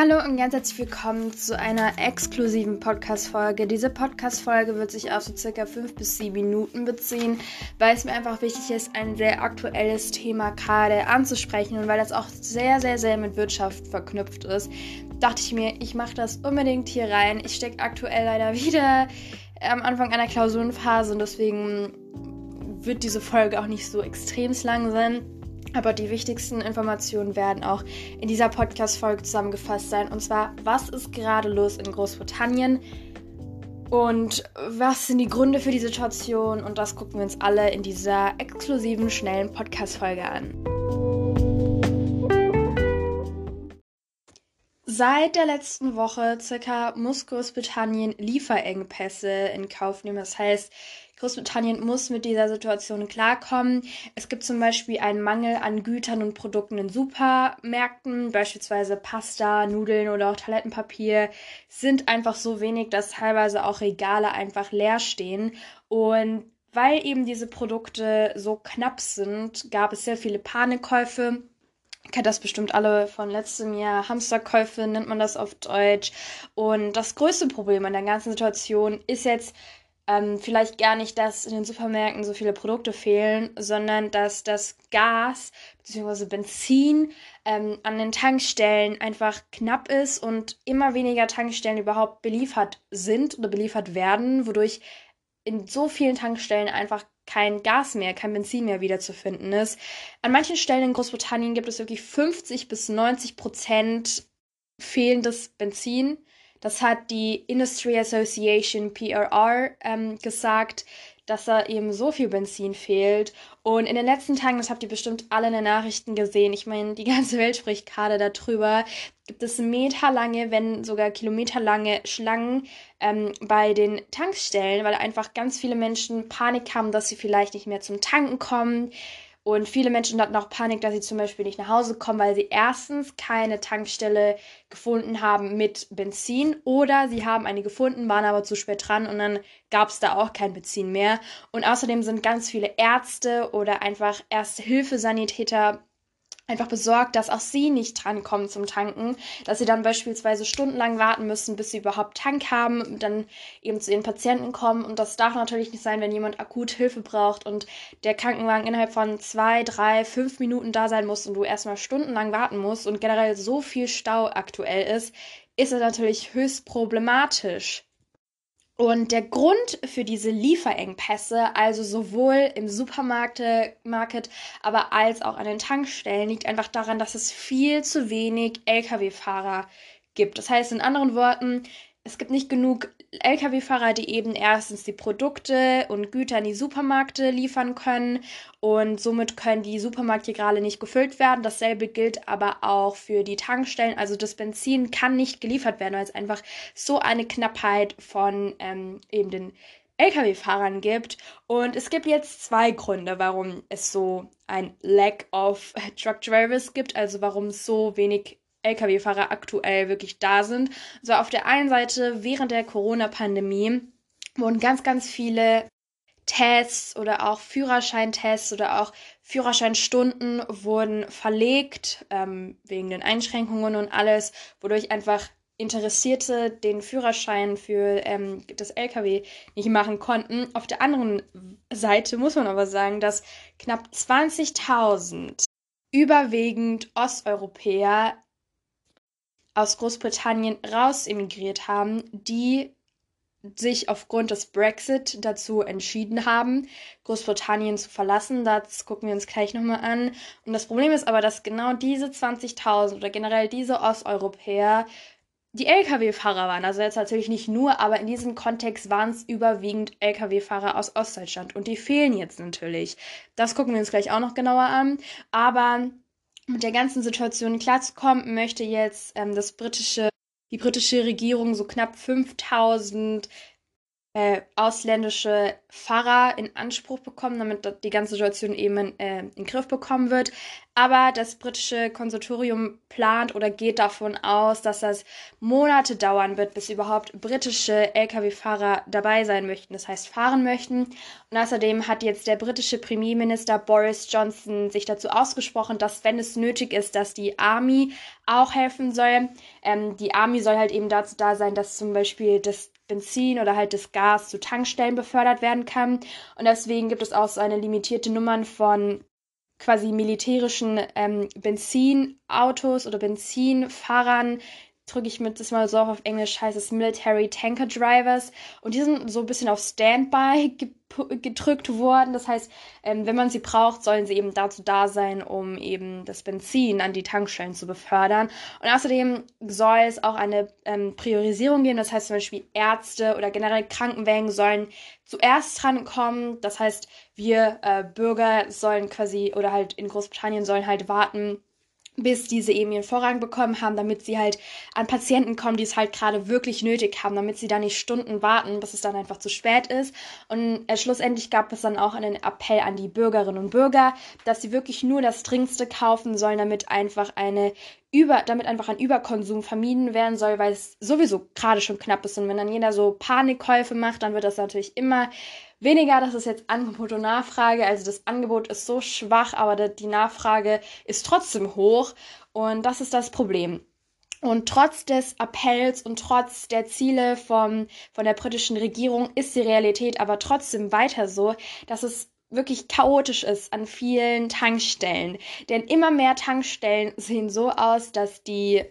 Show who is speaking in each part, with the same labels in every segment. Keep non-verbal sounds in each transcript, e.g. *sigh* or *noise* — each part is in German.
Speaker 1: Hallo und ganz herzlich willkommen zu einer exklusiven Podcast-Folge. Diese Podcast-Folge wird sich auf so circa 5 bis 7 Minuten beziehen, weil es mir einfach wichtig ist, ein sehr aktuelles Thema gerade anzusprechen und weil das auch sehr, sehr, sehr mit Wirtschaft verknüpft ist, dachte ich mir, ich mache das unbedingt hier rein. Ich stecke aktuell leider wieder am Anfang einer Klausurenphase und deswegen wird diese Folge auch nicht so extrem lang sein. Aber die wichtigsten Informationen werden auch in dieser Podcast-Folge zusammengefasst sein. Und zwar, was ist gerade los in Großbritannien? Und was sind die Gründe für die Situation? Und das gucken wir uns alle in dieser exklusiven, schnellen Podcast-Folge an. Seit der letzten Woche circa muss Großbritannien Lieferengpässe in Kauf nehmen. Das heißt, Großbritannien muss mit dieser Situation klarkommen. Es gibt zum Beispiel einen Mangel an Gütern und Produkten in Supermärkten, beispielsweise Pasta, Nudeln oder auch Toilettenpapier, sind einfach so wenig, dass teilweise auch Regale einfach leer stehen. Und weil eben diese Produkte so knapp sind, gab es sehr viele Panikkäufe. Kennt das bestimmt alle von letztem Jahr. Hamsterkäufe nennt man das auf Deutsch. Und das größte Problem an der ganzen Situation ist jetzt ähm, vielleicht gar nicht, dass in den Supermärkten so viele Produkte fehlen, sondern dass das Gas bzw. Benzin ähm, an den Tankstellen einfach knapp ist und immer weniger Tankstellen überhaupt beliefert sind oder beliefert werden, wodurch in so vielen Tankstellen einfach kein Gas mehr, kein Benzin mehr wiederzufinden ist. An manchen Stellen in Großbritannien gibt es wirklich 50 bis 90 Prozent fehlendes Benzin. Das hat die Industry Association PRR ähm, gesagt, dass da eben so viel Benzin fehlt. Und in den letzten Tagen, das habt ihr bestimmt alle in den Nachrichten gesehen, ich meine, die *laughs* ganze Welt spricht gerade darüber, gibt es meterlange, wenn sogar kilometerlange Schlangen ähm, bei den Tankstellen, weil einfach ganz viele Menschen Panik haben, dass sie vielleicht nicht mehr zum Tanken kommen. Und viele Menschen hatten auch Panik, dass sie zum Beispiel nicht nach Hause kommen, weil sie erstens keine Tankstelle gefunden haben mit Benzin oder sie haben eine gefunden, waren aber zu spät dran und dann gab es da auch kein Benzin mehr. Und außerdem sind ganz viele Ärzte oder einfach Erste-Hilfe-Sanitäter einfach besorgt, dass auch sie nicht drankommen zum Tanken, dass sie dann beispielsweise stundenlang warten müssen, bis sie überhaupt Tank haben, dann eben zu ihren Patienten kommen und das darf natürlich nicht sein, wenn jemand akut Hilfe braucht und der Krankenwagen innerhalb von zwei, drei, fünf Minuten da sein muss und du erstmal stundenlang warten musst und generell so viel Stau aktuell ist, ist es natürlich höchst problematisch. Und der Grund für diese Lieferengpässe, also sowohl im Supermarkt, aber als auch an den Tankstellen, liegt einfach daran, dass es viel zu wenig Lkw-Fahrer gibt. Das heißt in anderen Worten, es gibt nicht genug Lkw-Fahrer, die eben erstens die Produkte und Güter in die Supermärkte liefern können und somit können die Supermärkte gerade nicht gefüllt werden. Dasselbe gilt aber auch für die Tankstellen. Also das Benzin kann nicht geliefert werden, weil es einfach so eine Knappheit von ähm, eben den Lkw-Fahrern gibt. Und es gibt jetzt zwei Gründe, warum es so ein Lack of *laughs* Truck Drivers gibt, also warum es so wenig Lkw-Fahrer aktuell wirklich da sind. So auf der einen Seite während der Corona-Pandemie wurden ganz, ganz viele Tests oder auch Führerscheintests oder auch Führerscheinstunden wurden verlegt ähm, wegen den Einschränkungen und alles, wodurch einfach Interessierte den Führerschein für ähm, das LKW nicht machen konnten. Auf der anderen Seite muss man aber sagen, dass knapp 20.000 überwiegend Osteuropäer aus Großbritannien raus emigriert haben, die sich aufgrund des Brexit dazu entschieden haben, Großbritannien zu verlassen. Das gucken wir uns gleich nochmal an. Und das Problem ist aber, dass genau diese 20.000 oder generell diese Osteuropäer die Lkw-Fahrer waren. Also jetzt natürlich nicht nur, aber in diesem Kontext waren es überwiegend Lkw-Fahrer aus Ostdeutschland. Und die fehlen jetzt natürlich. Das gucken wir uns gleich auch noch genauer an. Aber mit der ganzen Situation klarzukommen, möchte jetzt ähm, das britische, die britische Regierung so knapp 5000 äh, ausländische Fahrer in Anspruch bekommen, damit die ganze Situation eben in, äh, in den Griff bekommen wird. Aber das britische Konsultorium plant oder geht davon aus, dass das Monate dauern wird, bis überhaupt britische Lkw-Fahrer dabei sein möchten, das heißt fahren möchten. Und außerdem hat jetzt der britische Premierminister Boris Johnson sich dazu ausgesprochen, dass wenn es nötig ist, dass die Army auch helfen soll. Ähm, die Army soll halt eben dazu da sein, dass zum Beispiel das Benzin oder halt das Gas zu Tankstellen befördert werden kann. Und deswegen gibt es auch so eine limitierte Nummern von quasi militärischen ähm, Benzinautos oder Benzinfahrern, drücke ich mit das mal so auf Englisch, heißt es Military Tanker Drivers. Und die sind so ein bisschen auf Standby *laughs* gedrückt worden. Das heißt, ähm, wenn man sie braucht, sollen sie eben dazu da sein, um eben das Benzin an die Tankstellen zu befördern. Und außerdem soll es auch eine ähm, Priorisierung geben. Das heißt zum Beispiel Ärzte oder generell Krankenwägen sollen zuerst drankommen. Das heißt, wir äh, Bürger sollen quasi oder halt in Großbritannien sollen halt warten, bis diese eben ihren Vorrang bekommen haben, damit sie halt an Patienten kommen, die es halt gerade wirklich nötig haben, damit sie da nicht Stunden warten, bis es dann einfach zu spät ist. Und äh, schlussendlich gab es dann auch einen Appell an die Bürgerinnen und Bürger, dass sie wirklich nur das Dringendste kaufen sollen, damit einfach eine über, damit einfach ein Überkonsum vermieden werden soll, weil es sowieso gerade schon knapp ist. Und wenn dann jeder so Panikkäufe macht, dann wird das natürlich immer weniger. Das ist jetzt Angebot und Nachfrage. Also das Angebot ist so schwach, aber die Nachfrage ist trotzdem hoch. Und das ist das Problem. Und trotz des Appells und trotz der Ziele vom, von der britischen Regierung ist die Realität aber trotzdem weiter so, dass es wirklich chaotisch ist an vielen Tankstellen. Denn immer mehr Tankstellen sehen so aus, dass die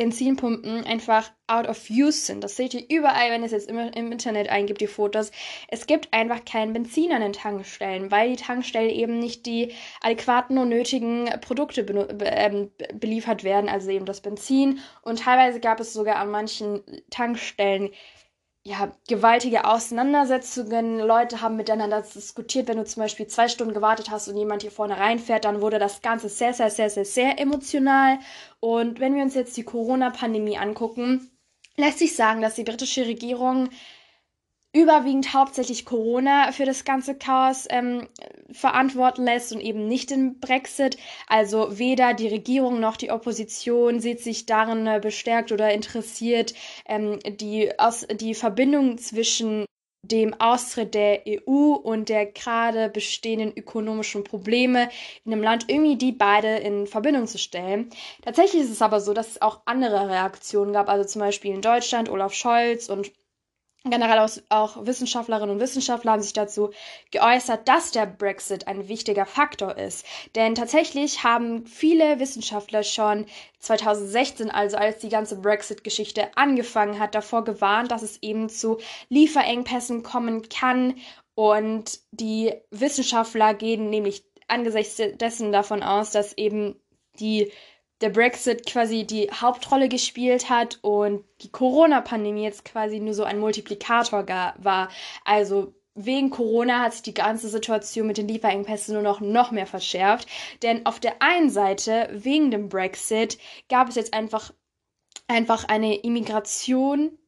Speaker 1: Benzinpumpen einfach out of use sind. Das seht ihr überall, wenn ihr es jetzt im, im, Internet eingibt, die Fotos. Es gibt einfach kein Benzin an den Tankstellen, weil die Tankstellen eben nicht die adäquaten und nötigen Produkte be äh, beliefert werden, also eben das Benzin. Und teilweise gab es sogar an manchen Tankstellen ja, gewaltige Auseinandersetzungen. Leute haben miteinander diskutiert. Wenn du zum Beispiel zwei Stunden gewartet hast und jemand hier vorne reinfährt, dann wurde das Ganze sehr, sehr, sehr, sehr, sehr emotional. Und wenn wir uns jetzt die Corona-Pandemie angucken, lässt sich sagen, dass die britische Regierung überwiegend hauptsächlich Corona für das ganze Chaos ähm, verantworten lässt und eben nicht den Brexit. Also weder die Regierung noch die Opposition sieht sich darin äh, bestärkt oder interessiert, ähm, die, aus, die Verbindung zwischen dem Austritt der EU und der gerade bestehenden ökonomischen Probleme in dem Land irgendwie die beide in Verbindung zu stellen. Tatsächlich ist es aber so, dass es auch andere Reaktionen gab, also zum Beispiel in Deutschland Olaf Scholz und Generell auch, Wissenschaftlerinnen und Wissenschaftler haben sich dazu geäußert, dass der Brexit ein wichtiger Faktor ist. Denn tatsächlich haben viele Wissenschaftler schon 2016, also als die ganze Brexit-Geschichte angefangen hat, davor gewarnt, dass es eben zu Lieferengpässen kommen kann. Und die Wissenschaftler gehen nämlich angesichts dessen davon aus, dass eben die der Brexit quasi die Hauptrolle gespielt hat und die Corona-Pandemie jetzt quasi nur so ein Multiplikator war. Also wegen Corona hat sich die ganze Situation mit den Lieferengpässen nur noch, noch mehr verschärft. Denn auf der einen Seite, wegen dem Brexit, gab es jetzt einfach, einfach eine Immigration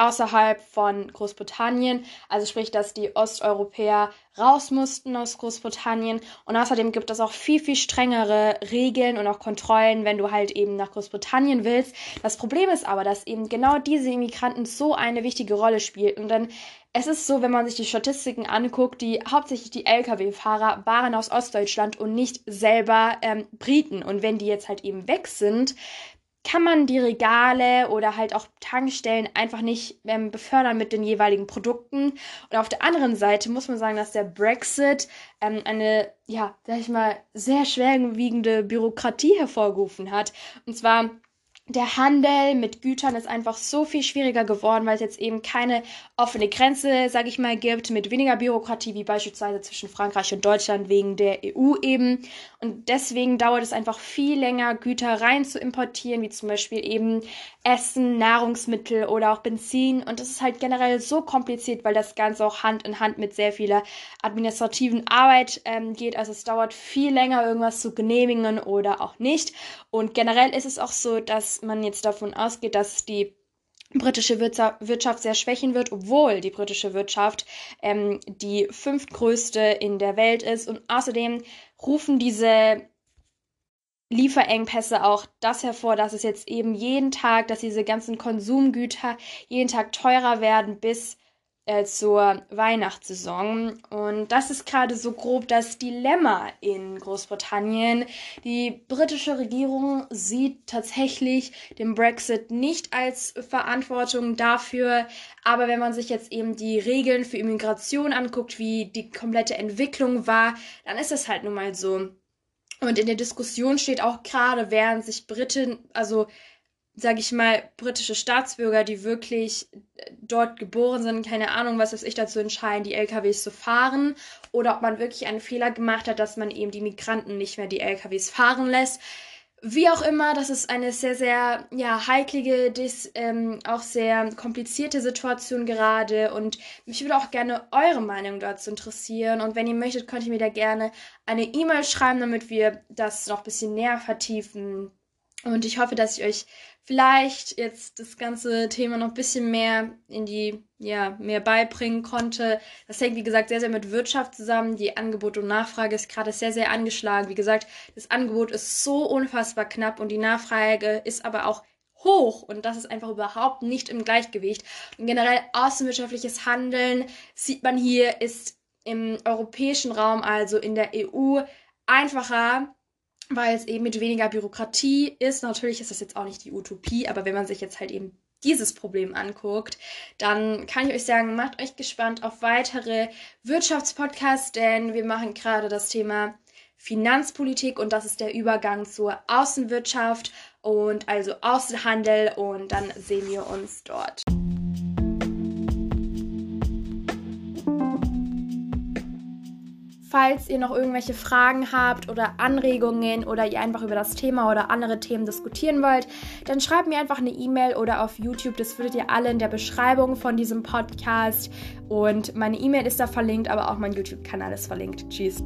Speaker 1: außerhalb von Großbritannien, also sprich, dass die Osteuropäer raus mussten aus Großbritannien und außerdem gibt es auch viel, viel strengere Regeln und auch Kontrollen, wenn du halt eben nach Großbritannien willst. Das Problem ist aber, dass eben genau diese Immigranten so eine wichtige Rolle spielen und dann es ist so, wenn man sich die Statistiken anguckt, die hauptsächlich die Lkw-Fahrer waren aus Ostdeutschland und nicht selber ähm, Briten. Und wenn die jetzt halt eben weg sind, kann man die Regale oder halt auch Tankstellen einfach nicht ähm, befördern mit den jeweiligen Produkten. Und auf der anderen Seite muss man sagen, dass der Brexit ähm, eine, ja, sag ich mal, sehr schwerwiegende Bürokratie hervorgerufen hat. Und zwar der Handel mit Gütern ist einfach so viel schwieriger geworden, weil es jetzt eben keine offene Grenze, sage ich mal, gibt, mit weniger Bürokratie, wie beispielsweise zwischen Frankreich und Deutschland wegen der EU eben. Und deswegen dauert es einfach viel länger, Güter rein zu importieren, wie zum Beispiel eben Essen, Nahrungsmittel oder auch Benzin. Und das ist halt generell so kompliziert, weil das Ganze auch Hand in Hand mit sehr vieler administrativen Arbeit ähm, geht. Also es dauert viel länger, irgendwas zu genehmigen oder auch nicht. Und generell ist es auch so, dass man jetzt davon ausgeht, dass die britische Wirtschaft sehr schwächen wird, obwohl die britische Wirtschaft ähm, die fünftgrößte in der Welt ist. Und außerdem rufen diese Lieferengpässe auch das hervor, dass es jetzt eben jeden Tag, dass diese ganzen Konsumgüter jeden Tag teurer werden bis äh, zur Weihnachtssaison. Und das ist gerade so grob das Dilemma in Großbritannien. Die britische Regierung sieht tatsächlich den Brexit nicht als Verantwortung dafür. Aber wenn man sich jetzt eben die Regeln für Immigration anguckt, wie die komplette Entwicklung war, dann ist es halt nun mal so. Und in der Diskussion steht auch gerade, während sich Briten, also sage ich mal, britische Staatsbürger, die wirklich äh, dort geboren sind, keine Ahnung, was weiß ich dazu entscheiden, die LKWs zu fahren oder ob man wirklich einen Fehler gemacht hat, dass man eben die Migranten nicht mehr die LKWs fahren lässt. Wie auch immer, das ist eine sehr, sehr ja, heiklige, dis, ähm, auch sehr komplizierte Situation gerade und mich würde auch gerne eure Meinung dazu interessieren und wenn ihr möchtet, könnt ihr mir da gerne eine E-Mail schreiben, damit wir das noch ein bisschen näher vertiefen. Und ich hoffe, dass ich euch vielleicht jetzt das ganze Thema noch ein bisschen mehr in die, ja, mehr beibringen konnte. Das hängt, wie gesagt, sehr, sehr mit Wirtschaft zusammen. Die Angebot und Nachfrage ist gerade sehr, sehr angeschlagen. Wie gesagt, das Angebot ist so unfassbar knapp und die Nachfrage ist aber auch hoch und das ist einfach überhaupt nicht im Gleichgewicht. Und generell außenwirtschaftliches Handeln sieht man hier ist im europäischen Raum, also in der EU, einfacher weil es eben mit weniger Bürokratie ist. Natürlich ist das jetzt auch nicht die Utopie, aber wenn man sich jetzt halt eben dieses Problem anguckt, dann kann ich euch sagen, macht euch gespannt auf weitere Wirtschaftspodcasts, denn wir machen gerade das Thema Finanzpolitik und das ist der Übergang zur Außenwirtschaft und also Außenhandel und dann sehen wir uns dort. Falls ihr noch irgendwelche Fragen habt oder Anregungen oder ihr einfach über das Thema oder andere Themen diskutieren wollt, dann schreibt mir einfach eine E-Mail oder auf YouTube. Das findet ihr alle in der Beschreibung von diesem Podcast. Und meine E-Mail ist da verlinkt, aber auch mein YouTube-Kanal ist verlinkt. Tschüss.